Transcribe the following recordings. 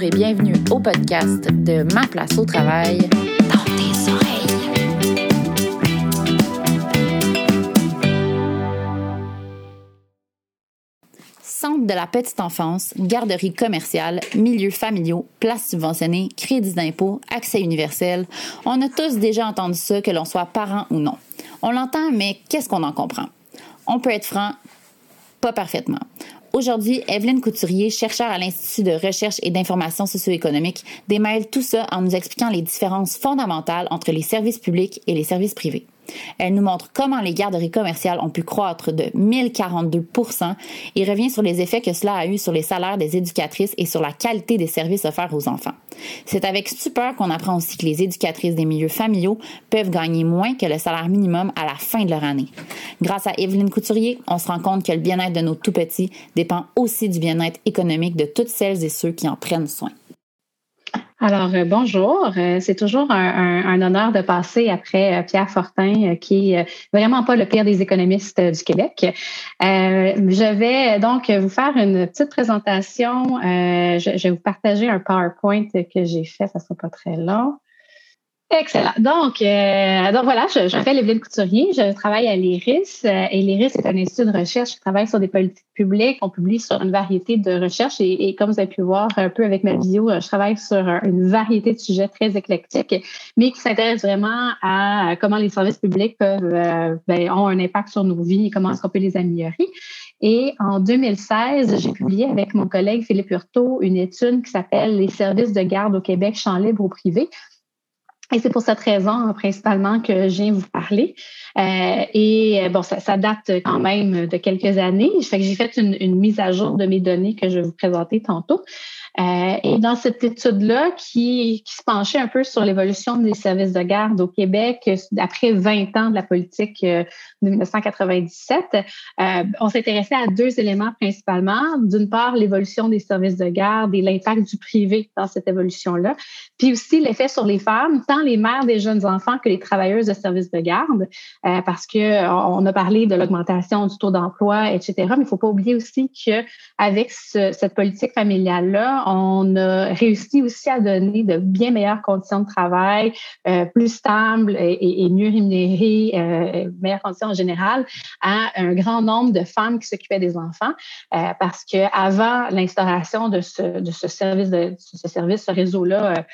Et bienvenue au podcast de Ma place au travail dans tes oreilles. Centre de la petite enfance, garderie commerciale, milieux familiaux, places subventionnées, crédits d'impôt, accès universel. On a tous déjà entendu ça, que l'on soit parent ou non. On l'entend, mais qu'est-ce qu'on en comprend? On peut être franc, pas parfaitement. Aujourd'hui, Evelyne Couturier, chercheure à l'Institut de recherche et d'information socio-économique, démêle tout ça en nous expliquant les différences fondamentales entre les services publics et les services privés. Elle nous montre comment les garderies commerciales ont pu croître de 1042% et revient sur les effets que cela a eu sur les salaires des éducatrices et sur la qualité des services offerts aux enfants. C'est avec stupeur qu'on apprend aussi que les éducatrices des milieux familiaux peuvent gagner moins que le salaire minimum à la fin de leur année. Grâce à Evelyne Couturier, on se rend compte que le bien-être de nos tout-petits dépend aussi du bien-être économique de toutes celles et ceux qui en prennent soin. Alors, euh, bonjour. Euh, c'est toujours un, honneur de passer après euh, Pierre Fortin, qui est vraiment pas le pire des économistes du Québec. je vais donc vous faire une petite présentation. Je, vais vous partager un PowerPoint que j'ai fait, ça sera pas très long. Excellent. Donc, euh, donc voilà, je, m'appelle Evelyne Couturier, je travaille à l'IRIS euh, et l'IRIS est un institut de recherche qui travaille sur des politiques publiques. On publie sur une variété de recherches et, comme vous avez pu voir un peu avec ma vidéo, euh, je travaille sur une variété de sujets très éclectiques, mais qui s'intéressent vraiment à comment les services publics peuvent ben, ont un impact sur nos vies et comment est-ce qu'on peut les améliorer. Et en 2016, j'ai publié avec mon collègue Philippe Hurtaud une étude qui s'appelle Les services de garde au Québec, champ libre ou privé et c'est pour cette raison principalement que je viens vous parler. Euh, et euh, bon, ça, ça, date quand même de quelques années. Fait que j'ai fait une, une, mise à jour de mes données que je vais vous présenter tantôt. Euh, et dans cette étude-là, qui, qui, se penchait un peu sur l'évolution des services de garde au Québec après 20 ans de la politique euh, de 1997, euh, on s'intéressait à deux éléments principalement. D'une part, l'évolution des services de garde et l'impact du privé dans cette évolution-là, puis aussi l'effet sur les femmes, tant les mères des jeunes enfants que les travailleuses de services de garde, euh, parce que on a parlé de l'augmentation du taux d'emploi, etc. Mais il ne faut pas oublier aussi que avec ce, cette politique familiale-là, on a réussi aussi à donner de bien meilleures conditions de travail, euh, plus stables et, mieux rémunérées, euh, meilleures conditions en général, à un grand nombre de femmes qui s'occupaient des enfants, euh, parce que avant l'instauration de ce, service, de ce service, ce réseau-là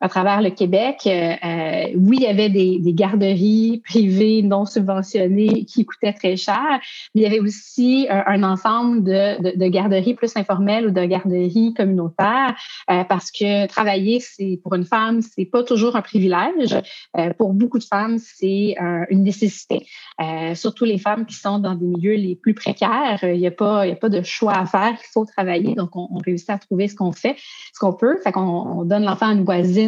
à travers le Québec. Euh, euh, oui, il y avait des, des, garderies privées non subventionnées qui coûtaient très cher, mais il y avait aussi un, ensemble de, de, de, garderies plus informelles ou de garderies communautaires euh, parce que travailler, c'est pour une femme, c'est pas toujours un privilège. pour beaucoup de femmes, c'est une nécessité. surtout les femmes qui sont dans des milieux les plus précaires, il n'y a pas, il y a pas de choix à faire. Il faut travailler, donc on, on réussit à trouver ce qu'on fait, ce qu'on peut. Fait qu'on on donne l'enfant à une voisine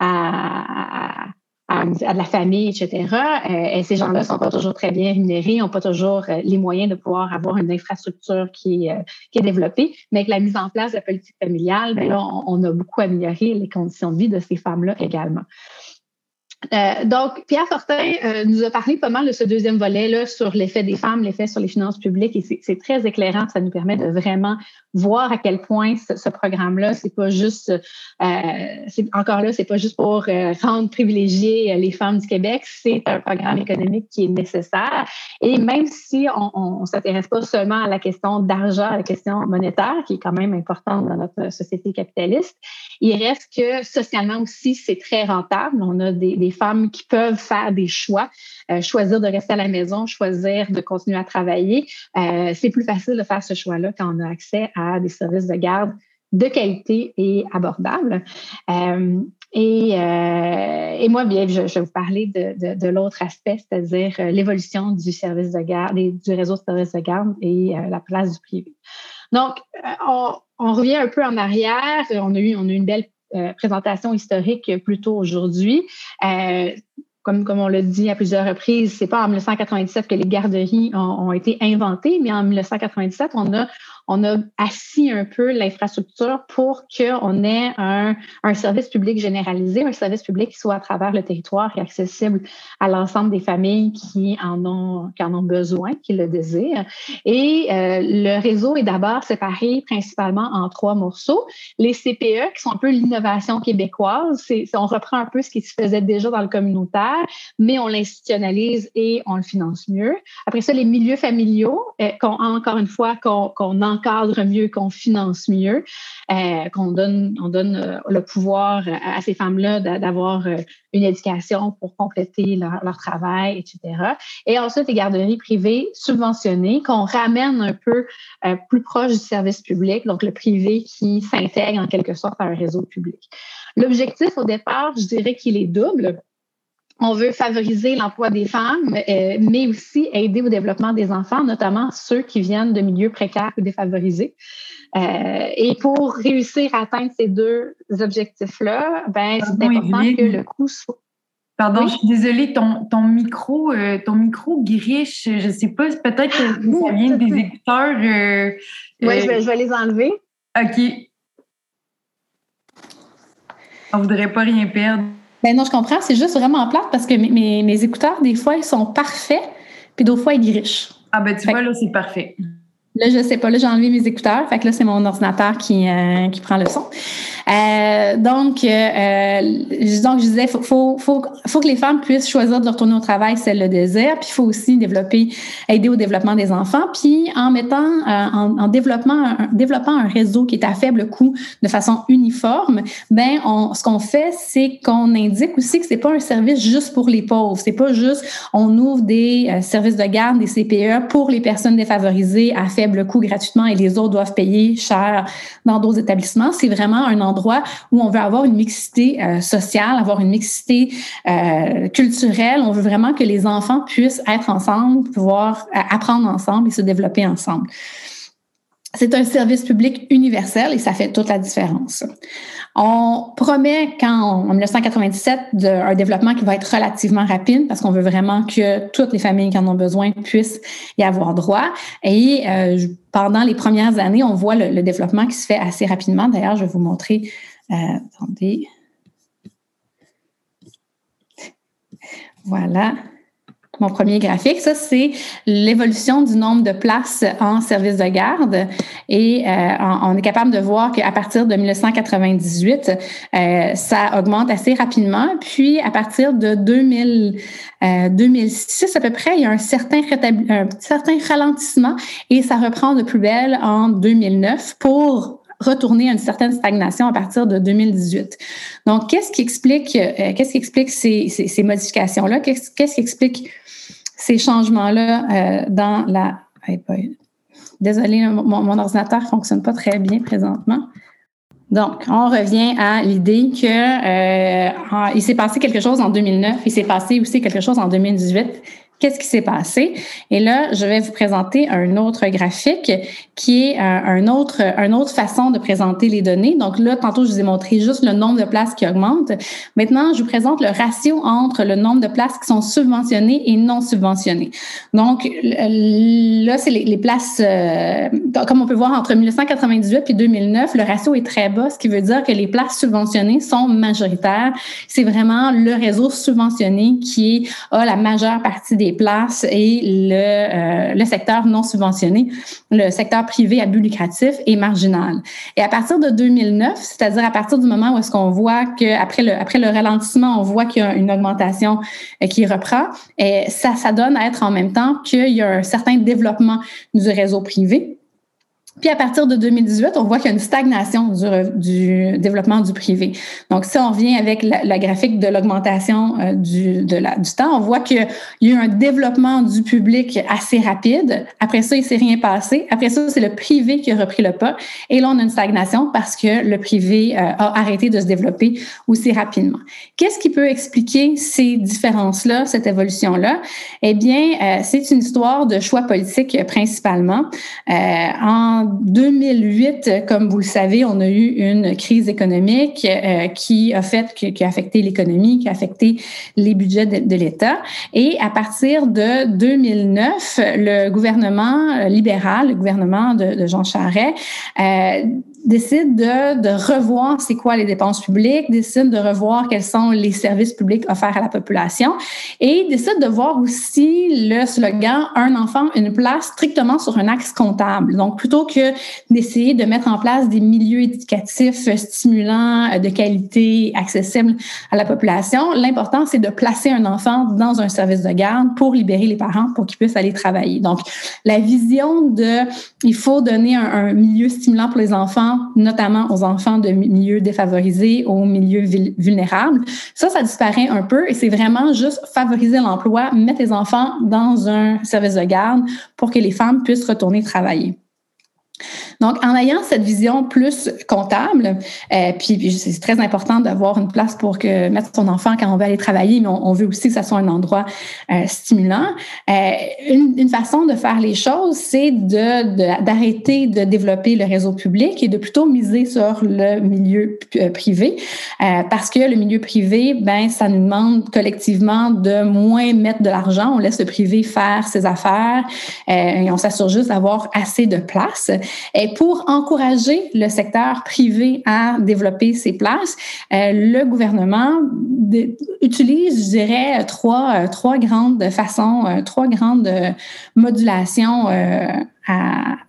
à, de la famille, etc. Euh, et ces gens-là ne sont pas toujours très bien rémunérés, n'ont pas toujours euh, les moyens de pouvoir avoir une infrastructure qui, euh, qui est développée. Mais avec la mise en place de la politique familiale, ben là, on, a beaucoup amélioré les conditions de vie de ces femmes-là également. Euh, donc, Pierre Fortin euh, nous a parlé pas mal de ce deuxième volet-là sur l'effet des femmes, l'effet sur les finances publiques, et c'est très éclairant. Ça nous permet de vraiment voir à quel point ce, programme-là, c'est pas juste, euh, encore là, c'est pas juste pour rendre privilégier les femmes du Québec, c'est un programme économique qui est nécessaire. Et même si on, ne s'intéresse pas seulement à la question d'argent, à la question monétaire, qui est quand même importante dans notre société capitaliste, il reste que socialement aussi, c'est très rentable. On a des femmes qui peuvent faire des choix, euh, choisir de rester à la maison, choisir de continuer à travailler. Euh, c'est plus facile de faire ce choix-là quand on a accès à des services de garde de qualité et abordables. Euh, et, moi, bien, je, vais vous parler de, l'autre aspect, c'est-à-dire l'évolution du service de garde, du réseau de services de garde et la place du privé. Donc, on, revient un peu en arrière. On a eu, on a eu une belle euh, présentation historique plutôt aujourd'hui. Euh, comme, comme on l'a dit à plusieurs reprises, c'est pas en 1997 que les garderies ont, ont été inventées, mais en 1997, on a on a assis un peu l'infrastructure pour qu'on ait un, un, service public généralisé, un service public qui soit à travers le territoire et accessible à l'ensemble des familles qui en ont, qui en ont besoin, qui le désirent. Et euh, le réseau est d'abord séparé principalement en trois morceaux. Les CPE, qui sont un peu l'innovation québécoise, c'est, on reprend un peu ce qui se faisait déjà dans le communautaire, mais on l'institutionnalise et on le finance mieux. Après ça, les milieux familiaux, euh, encore une fois, qu'on, qu'on encadre mieux, qu'on finance mieux, euh, qu'on donne, on donne euh, le pouvoir à, ces femmes-là d'avoir euh, une éducation pour compléter leur, leur, travail, etc. Et ensuite, les garderies privées subventionnées qu'on ramène un peu plus proche du service public, donc le privé qui s'intègre en quelque sorte à un réseau public. L'objectif au départ, je dirais qu'il est double on veut favoriser l'emploi des femmes, euh, mais aussi aider au développement des enfants, notamment ceux qui viennent de milieux précaires ou défavorisés. Euh, et pour réussir à atteindre ces deux objectifs-là, ben, c'est important que le coût soit. Pardon, je suis désolée, ton, ton micro, euh, ton micro griche, je ne sais pas, peut-être que ça vient des écouteurs. oui, je vais, je vais les enlever. OK. On ne voudrait pas rien perdre. Ben non, je comprends. C'est juste vraiment plate parce que mes, mes, écouteurs, des fois, ils sont parfaits, puis d'autres fois, ils grichent. Ah, ben tu vois, là, c'est parfait. Là, je sais pas. Là, j'ai enlevé mes écouteurs. Fait que là, c'est mon ordinateur qui, euh, qui prend le son. Euh, donc, euh, euh donc, je disais, faut, faut, faut, faut, que les femmes puissent choisir de retourner au travail si elles le désirent. Puis, il faut aussi développer, aider au développement des enfants. Puis, en mettant, euh, en, en, développement, un, développant un réseau qui est à faible coût de façon uniforme, ben, on, ce qu'on fait, c'est qu'on indique aussi que c'est pas un service juste pour les pauvres. C'est pas juste, on ouvre des services de garde, des CPE pour les personnes défavorisées à faible le coût gratuitement et les autres doivent payer cher dans d'autres établissements. C'est vraiment un endroit où on veut avoir une mixité euh, sociale, avoir une mixité euh, culturelle. On veut vraiment que les enfants puissent être ensemble, pouvoir euh, apprendre ensemble et se développer ensemble. C'est un service public universel et ça fait toute la différence. On promet quand, en 1997 de, un développement qui va être relativement rapide parce qu'on veut vraiment que toutes les familles qui en ont besoin puissent y avoir droit. Et euh, pendant les premières années, on voit le, développement qui se fait assez rapidement. D'ailleurs, je vais vous montrer. Euh, attendez. Voilà mon premier graphique. Ça, c'est l'évolution du nombre de places en service de garde. Et euh, on est capable de voir qu'à partir de 1998, euh, ça augmente assez rapidement. Puis, à partir de 2000, 2006 euh, à peu près, il y a un certain, un certain ralentissement et ça reprend de plus belle en 2009 pour retourner à une certaine stagnation à partir de 2018. Donc, qu'est-ce qui explique, qu'est-ce qui explique ces, ces, ces modifications-là? Qu'est-ce, qu'est-ce qui explique ces changements-là euh, dans la. Désolée, mon, ordinateur ne fonctionne pas très bien présentement. Donc, on revient à l'idée que euh, il s'est passé quelque chose en 2009, il s'est passé aussi quelque chose en 2018 Qu'est-ce qui s'est passé? Et là, je vais vous présenter un autre graphique qui est un autre, une autre façon de présenter les données. Donc là, tantôt, je vous ai montré juste le nombre de places qui augmente. Maintenant, je vous présente le ratio entre le nombre de places qui sont subventionnées et non subventionnées. Donc là, c'est les, places, euh, comme on peut voir, entre 1998 et 2009, le ratio est très bas, ce qui veut dire que les places subventionnées sont majoritaires. C'est vraiment le réseau subventionné qui a la majeure partie des places et le, euh, le secteur non subventionné, le secteur privé à but lucratif est marginal. Et à partir de 2009, c'est-à-dire à partir du moment où est-ce qu'on voit qu'après le, après le ralentissement, on voit qu'il y a une augmentation euh, qui reprend, et ça, ça donne à être en même temps qu'il y a un certain développement du réseau privé. Puis à partir de 2018, on voit qu'il y a une stagnation du, du, développement du privé. Donc, si on revient avec la, graphique de l'augmentation euh, du, de la, du temps, on voit qu'il y a eu un développement du public assez rapide. Après ça, il s'est rien passé. Après ça, c'est le privé qui a repris le pas. Et là, on a une stagnation parce que le privé euh, a arrêté de se développer aussi rapidement. Qu'est-ce qui peut expliquer ces différences-là, cette évolution-là? Eh bien, euh, c'est une histoire de choix politique principalement. en en 2008, comme vous le savez, on a eu une crise économique euh, qui a fait, qui, a affecté l'économie, qui a affecté les budgets de, l'État. Et à partir de 2009, le gouvernement libéral, le gouvernement de, de Jean Charest, euh, décide de, revoir c'est quoi les dépenses publiques, décide de revoir quels sont les services publics offerts à la population et décide de voir aussi le slogan un enfant une place strictement sur un axe comptable. Donc plutôt que d'essayer de mettre en place des milieux éducatifs stimulants de qualité accessibles à la population, l'important c'est de placer un enfant dans un service de garde pour libérer les parents pour qu'ils puissent aller travailler. Donc la vision de il faut donner un milieu stimulant pour les enfants notamment aux enfants de milieux défavorisés, aux milieux vulnérables. Ça, ça disparaît un peu et c'est vraiment juste favoriser l'emploi, mettre les enfants dans un service de garde pour que les femmes puissent retourner travailler. Donc, en ayant cette vision plus comptable, euh, puis, c'est très important d'avoir une place pour mettre son enfant quand on veut aller travailler, mais on, veut aussi que ça soit un endroit euh, stimulant. Euh, une, façon de faire les choses, c'est d'arrêter de, développer le réseau public et de plutôt miser sur le milieu privé, parce que le milieu privé, ben, ça nous demande collectivement de moins mettre de l'argent. On laisse le privé faire ses affaires et on s'assure juste d'avoir assez de place. Pour encourager le secteur privé à développer ses places, euh, le gouvernement utilise, je dirais, trois, euh, trois grandes façons, euh, trois grandes modulations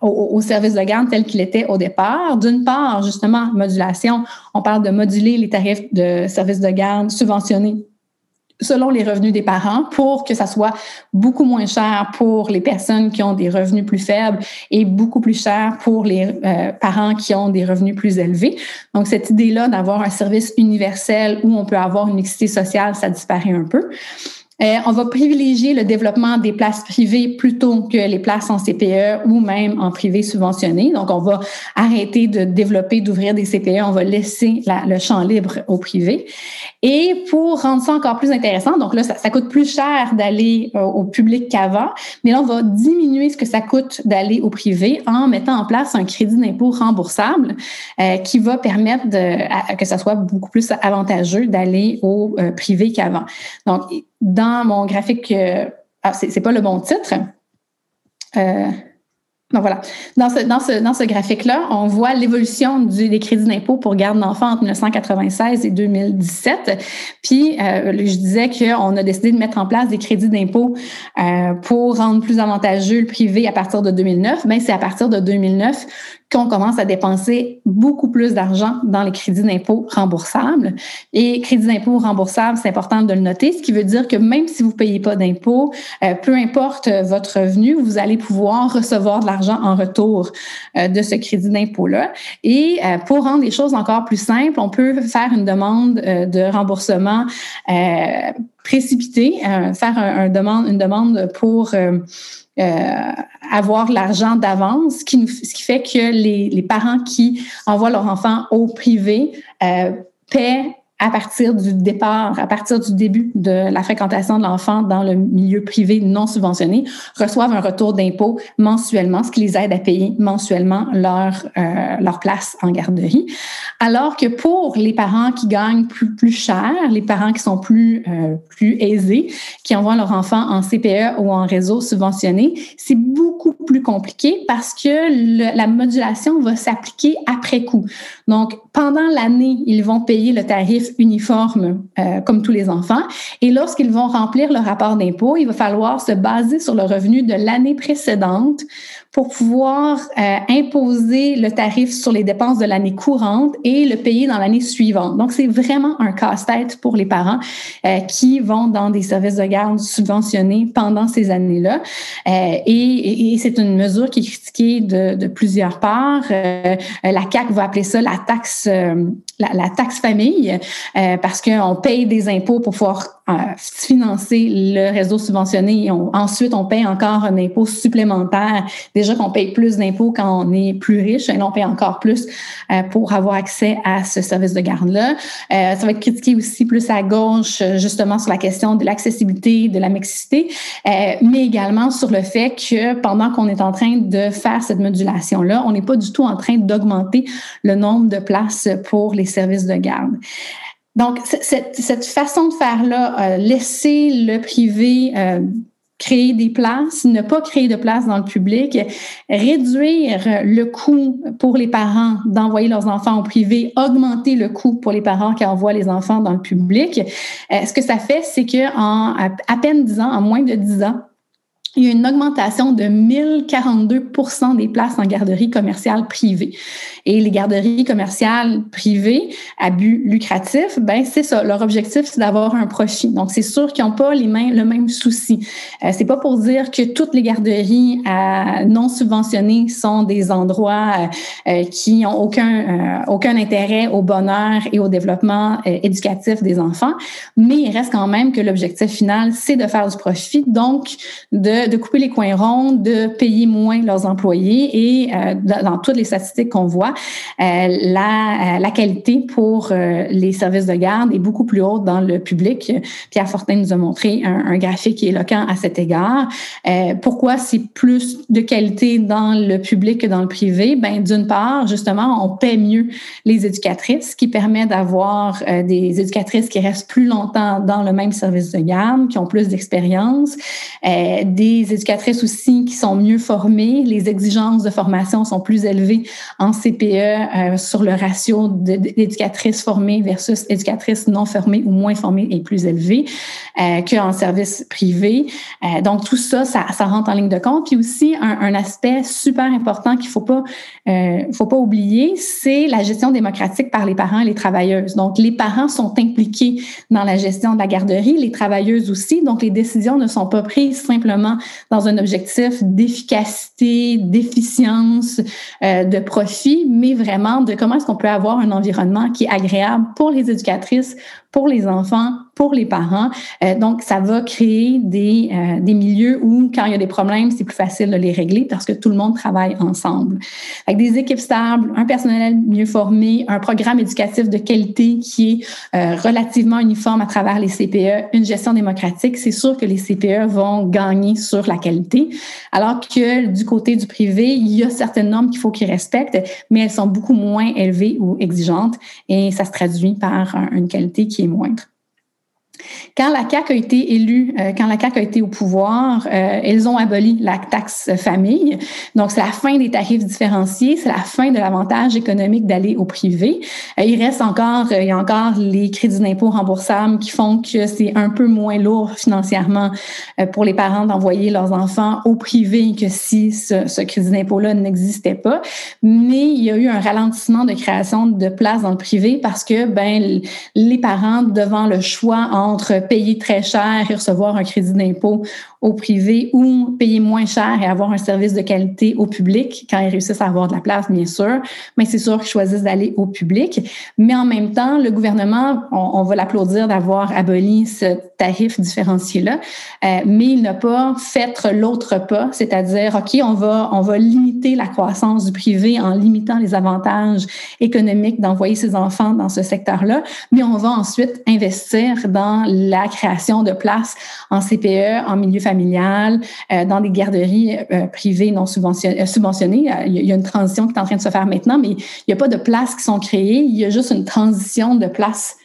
au, au, service de garde tel qu'il était au départ. D'une part, justement, modulation, on parle de moduler les tarifs de service de garde subventionnés selon les revenus des parents pour que ça soit beaucoup moins cher pour les personnes qui ont des revenus plus faibles et beaucoup plus cher pour les euh, parents qui ont des revenus plus élevés. Donc, cette idée-là d'avoir un service universel où on peut avoir une mixité sociale, ça disparaît un peu. Euh, on va privilégier le développement des places privées plutôt que les places en CPE ou même en privé subventionné. Donc, on va arrêter de développer, d'ouvrir des CPE. On va laisser le champ libre au privé. Et pour rendre ça encore plus intéressant, donc là, ça, coûte plus cher d'aller euh, au public qu'avant, mais là, on va diminuer ce que ça coûte d'aller au privé en mettant en place un crédit d'impôt remboursable euh, qui va permettre de, que ça soit beaucoup plus avantageux d'aller au privé qu'avant. Donc, dans mon graphique, euh, ah, c'est pas le bon titre. Euh, donc voilà. Dans ce, dans ce, dans ce graphique-là, on voit l'évolution des crédits d'impôt pour garde d'enfants entre 1996 et 2017. Puis, euh, je disais qu'on a décidé de mettre en place des crédits d'impôt euh, pour rendre plus avantageux le privé à partir de 2009. Mais c'est à partir de 2009 qu'on commence à dépenser beaucoup plus d'argent dans les crédits d'impôt remboursables. Et crédits d'impôt remboursables, c'est important de le noter, ce qui veut dire que même si vous ne payez pas d'impôt, euh, peu importe votre revenu, vous allez pouvoir recevoir de l'argent en retour euh, de ce crédit d'impôt-là. Et euh, pour rendre les choses encore plus simples, on peut faire une demande de remboursement précipité, faire une demande pour avoir l'argent d'avance, ce qui, ce qui fait que les, les, parents qui envoient leurs enfants au privé euh, paient à partir du départ, à partir du début de la fréquentation de l'enfant dans le milieu privé non subventionné, reçoivent un retour d'impôt mensuellement, ce qui les aide à payer mensuellement leur, euh, leur place en garderie. Alors que pour les parents qui gagnent plus, plus cher, les parents qui sont plus, euh, plus aisés, qui envoient leur enfant en CPE ou en réseau subventionné, c'est beaucoup plus compliqué parce que la modulation va s'appliquer après coup. Donc, pendant l'année, ils vont payer le tarif uniforme euh, comme tous les enfants. Et lorsqu'ils vont remplir le rapport d'impôt, il va falloir se baser sur le revenu de l'année précédente pour pouvoir euh, imposer le tarif sur les dépenses de l'année courante et le payer dans l'année suivante. Donc, c'est vraiment un casse-tête pour les parents euh, qui vont dans des services de garde subventionnés pendant ces années-là. Euh, et, et c'est une mesure qui est critiquée de, de plusieurs parts. Euh, la CAC va appeler ça la taxe, la, la, taxe famille parce qu'on paye des impôts pour pouvoir financer le réseau subventionné. Et ensuite, on paye encore un impôt supplémentaire. Qu'on paye plus d'impôts quand on est plus riche, et on paye encore plus pour avoir accès à ce service de garde-là. ça va être critiqué aussi plus à gauche, justement, sur la question de l'accessibilité, de la mixité, mais également sur le fait que pendant qu'on est en train de faire cette modulation-là, on n'est pas du tout en train d'augmenter le nombre de places pour les services de garde. Donc, cette, façon de faire-là, euh, laisser le privé euh, créer des places, ne pas créer de places dans le public, réduire le coût pour les parents d'envoyer leurs enfants au privé, augmenter le coût pour les parents qui envoient les enfants dans le public. Euh, ce que ça fait, c'est que en à peine 10 ans, en moins de 10 ans, il y a une augmentation de 1042 des places en garderie commerciale privée. Et les garderies commerciales privées à but lucratif, ben c'est ça. Leur objectif, c'est d'avoir un profit. Donc, c'est sûr qu'ils n'ont pas les mêmes, le même souci. Euh, c'est pas pour dire que toutes les garderies euh, non subventionnées sont des endroits euh, euh qui ont aucun, euh, aucun intérêt au bonheur et au développement éducatif des enfants, mais il reste quand même que l'objectif final, c'est de faire du profit, donc de de, couper les coins ronds, de payer moins leurs employés et euh, dans toutes les statistiques qu'on voit, euh, la, euh, la qualité pour les services de garde est beaucoup plus haute dans le public. Pierre Fortin nous a montré un, un graphique éloquent à cet égard. pourquoi c'est plus de qualité dans le public que dans le privé? Ben, d'une part, justement, on paie mieux les éducatrices, ce qui permet d'avoir des éducatrices qui restent plus longtemps dans le même service de garde, qui ont plus d'expérience, des éducatrices aussi qui sont mieux formées. Les exigences de formation sont plus élevées en CPE euh, sur le ratio d'éducatrices formées versus éducatrices non formées ou moins formées est plus élevé euh, qu'en service privé. Euh, donc, tout ça, ça, ça, rentre en ligne de compte. Puis aussi, un, un aspect super important qu'il faut pas, euh, faut pas oublier, c'est la gestion démocratique par les parents et les travailleuses. Donc, les parents sont impliqués dans la gestion de la garderie, les travailleuses aussi. Donc, les décisions ne sont pas prises simplement dans un objectif d'efficacité, d'efficience, euh, de profit, mais vraiment de comment est-ce qu'on peut avoir un environnement qui est agréable pour les éducatrices, pour les enfants, pour les parents. Euh, donc, ça va créer des, euh, des milieux où, quand il y a des problèmes, c'est plus facile de les régler parce que tout le monde travaille ensemble. Avec des équipes stables, un personnel mieux formé, un programme éducatif de qualité qui est euh, relativement uniforme à travers les CPE, une gestion démocratique, c'est sûr que les CPE vont gagner sur la qualité. Alors que du côté du privé, il y a certaines normes qu'il faut qu'ils respectent, mais elles sont beaucoup moins élevées ou exigeantes et ça se traduit par une qualité qui est moindre. Quand la CAQ a été élue, euh, quand la CAQ a été au pouvoir, euh, ils ont aboli la taxe famille. Donc, c'est la fin des tarifs différenciés, c'est la fin de l'avantage économique d'aller au privé. Euh, il reste encore, il y a encore les crédits d'impôt remboursables qui font que c'est un peu moins lourd financièrement pour les parents d'envoyer leurs enfants au privé que si ce, ce crédit d'impôt-là n'existait pas. Mais il y a eu un ralentissement de création de places dans le privé parce que, ben, les parents, devant le choix en entre payer très cher et recevoir un crédit d'impôt au privé ou payer moins cher et avoir un service de qualité au public quand ils réussissent à avoir de la place, bien sûr. Mais c'est sûr qu'ils choisissent d'aller au public. Mais en même temps, le gouvernement, on, va l'applaudir d'avoir aboli ce tarif différencié-là, euh, mais il n'a pas fait l'autre pas, c'est-à-dire, OK, on va, on va limiter la croissance du privé en limitant les avantages économiques d'envoyer ses enfants dans ce secteur-là, mais on va ensuite investir dans la création de places en CPE, en milieu familial euh, dans des garderies euh, privées non subventionnées. Euh, subventionnées. Il y a une transition qui est en train de se faire maintenant, mais il n'y a pas de places qui sont créées. Il y a juste une transition de places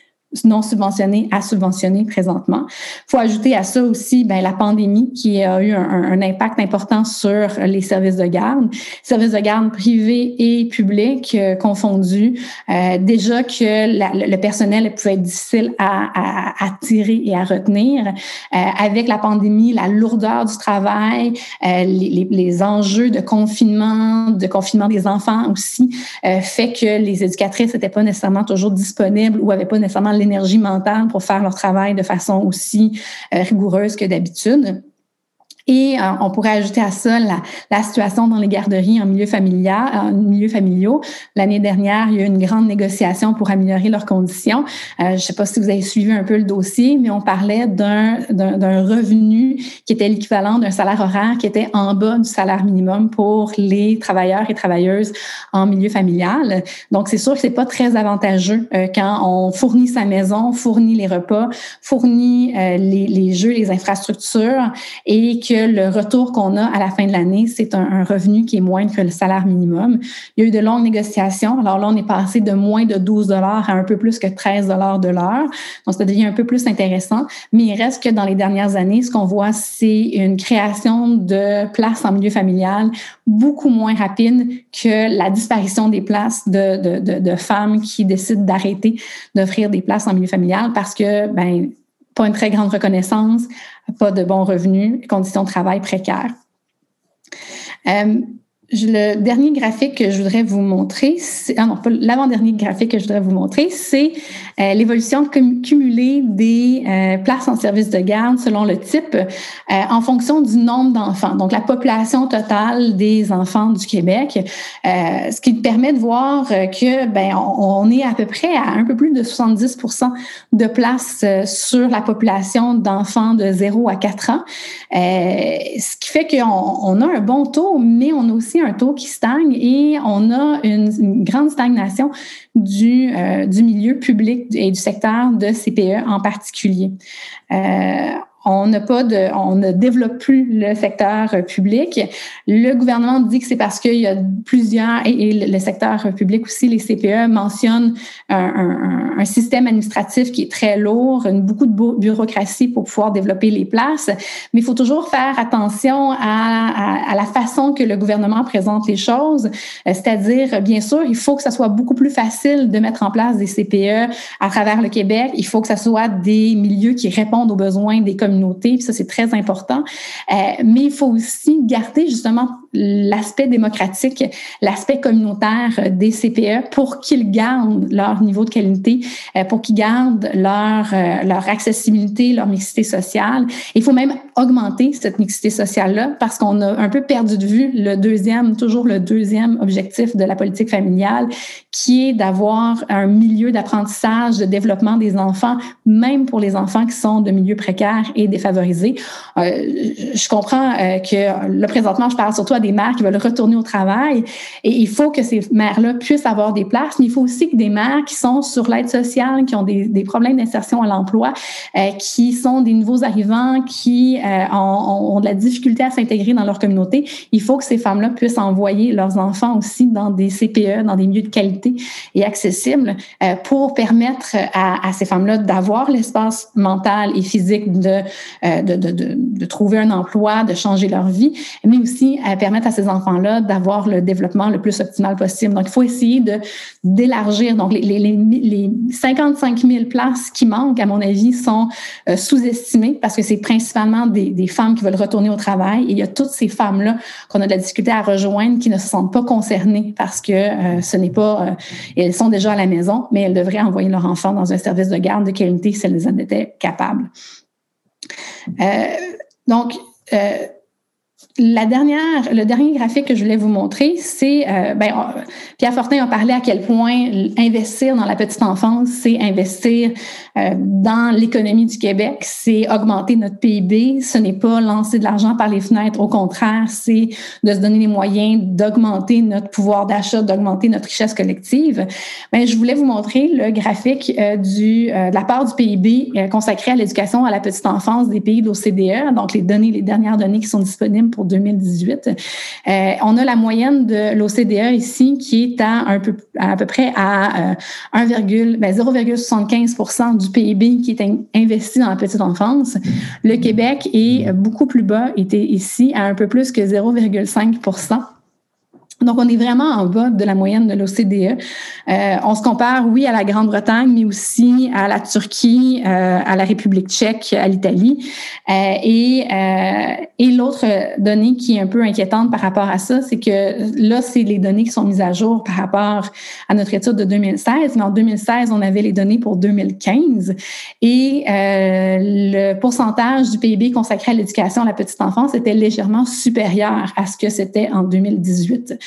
non subventionnés à subventionnés présentement. faut ajouter à ça aussi ben, la pandémie qui a eu un, impact important sur les services de garde, services de garde privés et publics euh, confondus. Euh, déjà que le personnel pouvait être difficile à, à, et à retenir. Euh, avec la pandémie, la lourdeur du travail, les, les, enjeux de confinement, de confinement des enfants aussi, fait que les éducatrices n'étaient pas nécessairement toujours disponibles ou avaient pas nécessairement l'énergie mentale pour faire leur travail de façon aussi euh, rigoureuse que d'habitude. Et euh, on pourrait ajouter à ça la, la, situation dans les garderies en milieu familial, en milieu familiaux. L'année dernière, il y a eu une grande négociation pour améliorer leurs conditions. Euh, je ne sais pas si vous avez suivi un peu le dossier, mais on parlait d'un revenu qui était l'équivalent d'un salaire horaire qui était en bas du salaire minimum pour les travailleurs et travailleuses en milieu familial. Donc, c'est sûr que c'est pas très avantageux euh, quand on fournit sa maison, fournit les repas, fournit euh, les, les jeux, les infrastructures et que le retour qu'on a à la fin de l'année, c'est un, revenu qui est moindre que le salaire minimum. Il y a eu de longues négociations. Alors là, on est passé de moins de 12 dollars à un peu plus que 13 dollars de l'heure. Donc, ça devient un peu plus intéressant. Mais il reste que dans les dernières années, ce qu'on voit, c'est une création de places en milieu familial beaucoup moins rapide que la disparition des places de, de, femmes qui décident d'arrêter d'offrir des places en milieu familial parce que, ben, pas une très grande reconnaissance, pas de bons revenus, conditions de travail précaires. Euh, le dernier graphique que je voudrais vous montrer, ah non, pas l'avant-dernier graphique que je voudrais vous montrer, c'est euh, l'évolution cumulée des euh, places en service de garde selon le type euh, en fonction du nombre d'enfants, donc la population totale des enfants du Québec, ce qui permet de voir que ben on, est à peu près à un peu plus de 70% de places sur la population d'enfants de 0 à 4 ans, ce qui fait qu'on on a un bon taux, mais on a aussi un taux qui stagne et on a une, grande stagnation du, euh, du milieu public et du secteur de CPE en particulier. Euh, on n'a pas de, on ne développe plus le secteur public. Le gouvernement dit que c'est parce qu'il y a plusieurs, et, le secteur public aussi, les CPE mentionnent un, système administratif qui est très lourd, une, beaucoup de bureaucratie pour pouvoir développer les places. Mais il faut toujours faire attention à, à, à la façon que le gouvernement présente les choses. Euh, c'est-à-dire, bien sûr, il faut que ça soit beaucoup plus facile de mettre en place des CPE à travers le Québec. Il faut que ça soit des milieux qui répondent aux besoins des communautés communauté, ça c'est très important. Euh, mais il faut aussi garder justement l'aspect démocratique, l'aspect communautaire des CPE pour qu'ils gardent leur niveau de qualité, euh, pour qu'ils gardent leur, euh, leur accessibilité, leur mixité sociale. Il faut même augmenter cette mixité sociale-là parce qu'on a un peu perdu de vue le deuxième, toujours le deuxième objectif de la politique familiale, qui est d'avoir un milieu d'apprentissage, de développement des enfants, même pour les enfants qui sont de milieux précaires et défavorisés. Euh, je comprends que le présentement, je parle surtout à des mères qui veulent retourner au travail. Et il faut que ces mères-là puissent avoir des places, mais il faut aussi que des mères qui sont sur l'aide sociale, qui ont des, des problèmes d'insertion à l'emploi, euh, qui sont des nouveaux arrivants, qui euh, ont, de la difficulté à s'intégrer dans leur communauté, il faut que ces femmes-là puissent envoyer leurs enfants aussi dans des CPE, dans des milieux de qualité et accessibles euh, pour permettre à, ces femmes-là d'avoir l'espace mental et physique de, de, de, de, de trouver un emploi, de changer leur vie, mais aussi à permettre à ces enfants-là d'avoir le développement le plus optimal possible. Donc, il faut essayer d'élargir. Donc, les, les, les, 55 000 places qui manquent, à mon avis, sont euh, sous-estimées parce que c'est principalement des, des, femmes qui veulent retourner au travail. Et il y a toutes ces femmes-là qu'on a de la difficulté à rejoindre qui ne se sentent pas concernées parce que euh, ce n'est pas... Euh, elles sont déjà à la maison, mais elles devraient envoyer leur enfant dans un service de garde de qualité si elles en étaient capables. donc, la dernière, le dernier graphique que je voulais vous montrer, c'est, euh, ben, Pierre Fortin a parlé à quel point investir dans la petite enfance, c'est investir euh, dans l'économie du Québec, c'est augmenter notre PIB. Ce n'est pas lancer de l'argent par les fenêtres. Au contraire, c'est de se donner les moyens d'augmenter notre pouvoir d'achat, d'augmenter notre richesse collective. Ben, je voulais vous montrer le graphique euh, du, de la part du PIB consacré à l'éducation à la petite enfance des pays de l'OCDE. Donc, les données, les dernières données qui sont disponibles pour 2018. Euh, on a la moyenne de l'OCDE ici qui est à un peu à, peu près à 0,75% euh, ben, du PIB qui est investi dans la petite enfance. Le Québec est beaucoup plus bas, était ici à un peu plus que 0,5 Donc, on est vraiment en bas de la moyenne de l'OCDE. Euh, on se compare, oui, à la Grande-Bretagne, mais aussi à la Turquie, euh, à la République tchèque, à l'Italie. Euh, et et l'autre donnée qui est un peu inquiétante par rapport à ça, c'est que là, c'est les données qui sont mises à jour par rapport à notre étude de 2016. Mais en 2016, on avait les données pour 2015. Et le pourcentage du PIB consacré à l'éducation à la petite enfance était légèrement supérieur à ce que c'était en 2018.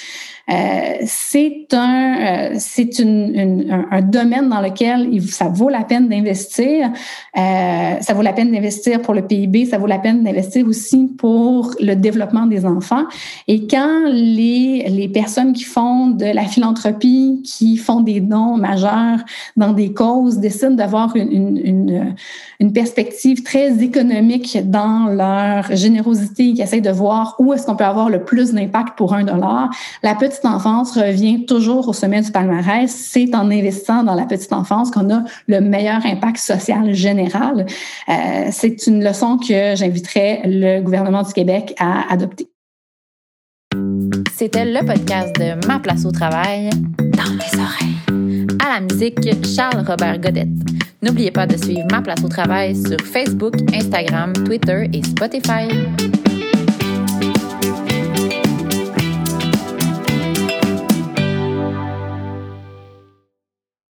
Euh, c'est un, euh, c'est un, domaine dans lequel ça vaut la peine d'investir. Euh, ça vaut la peine d'investir pour le PIB, ça vaut la peine d'investir aussi pour le développement des enfants. Et quand les, les personnes qui font de la philanthropie, qui font des dons majeurs dans des causes, décident d'avoir une, une, une, perspective très économique dans leur générosité, qui essayent de voir où est-ce qu'on peut avoir le plus d'impact pour un dollar, la petite enfance revient toujours au sommet du palmarès. C'est en investissant dans la petite enfance qu'on a le meilleur impact social général. Euh, c'est une leçon que j'inviterais le gouvernement du Québec à adopter. C'était le podcast de Ma place au travail dans les oreilles. À la musique, Charles Robert Godette. N'oubliez pas de suivre Ma place au travail sur Facebook, Instagram, Twitter et Spotify.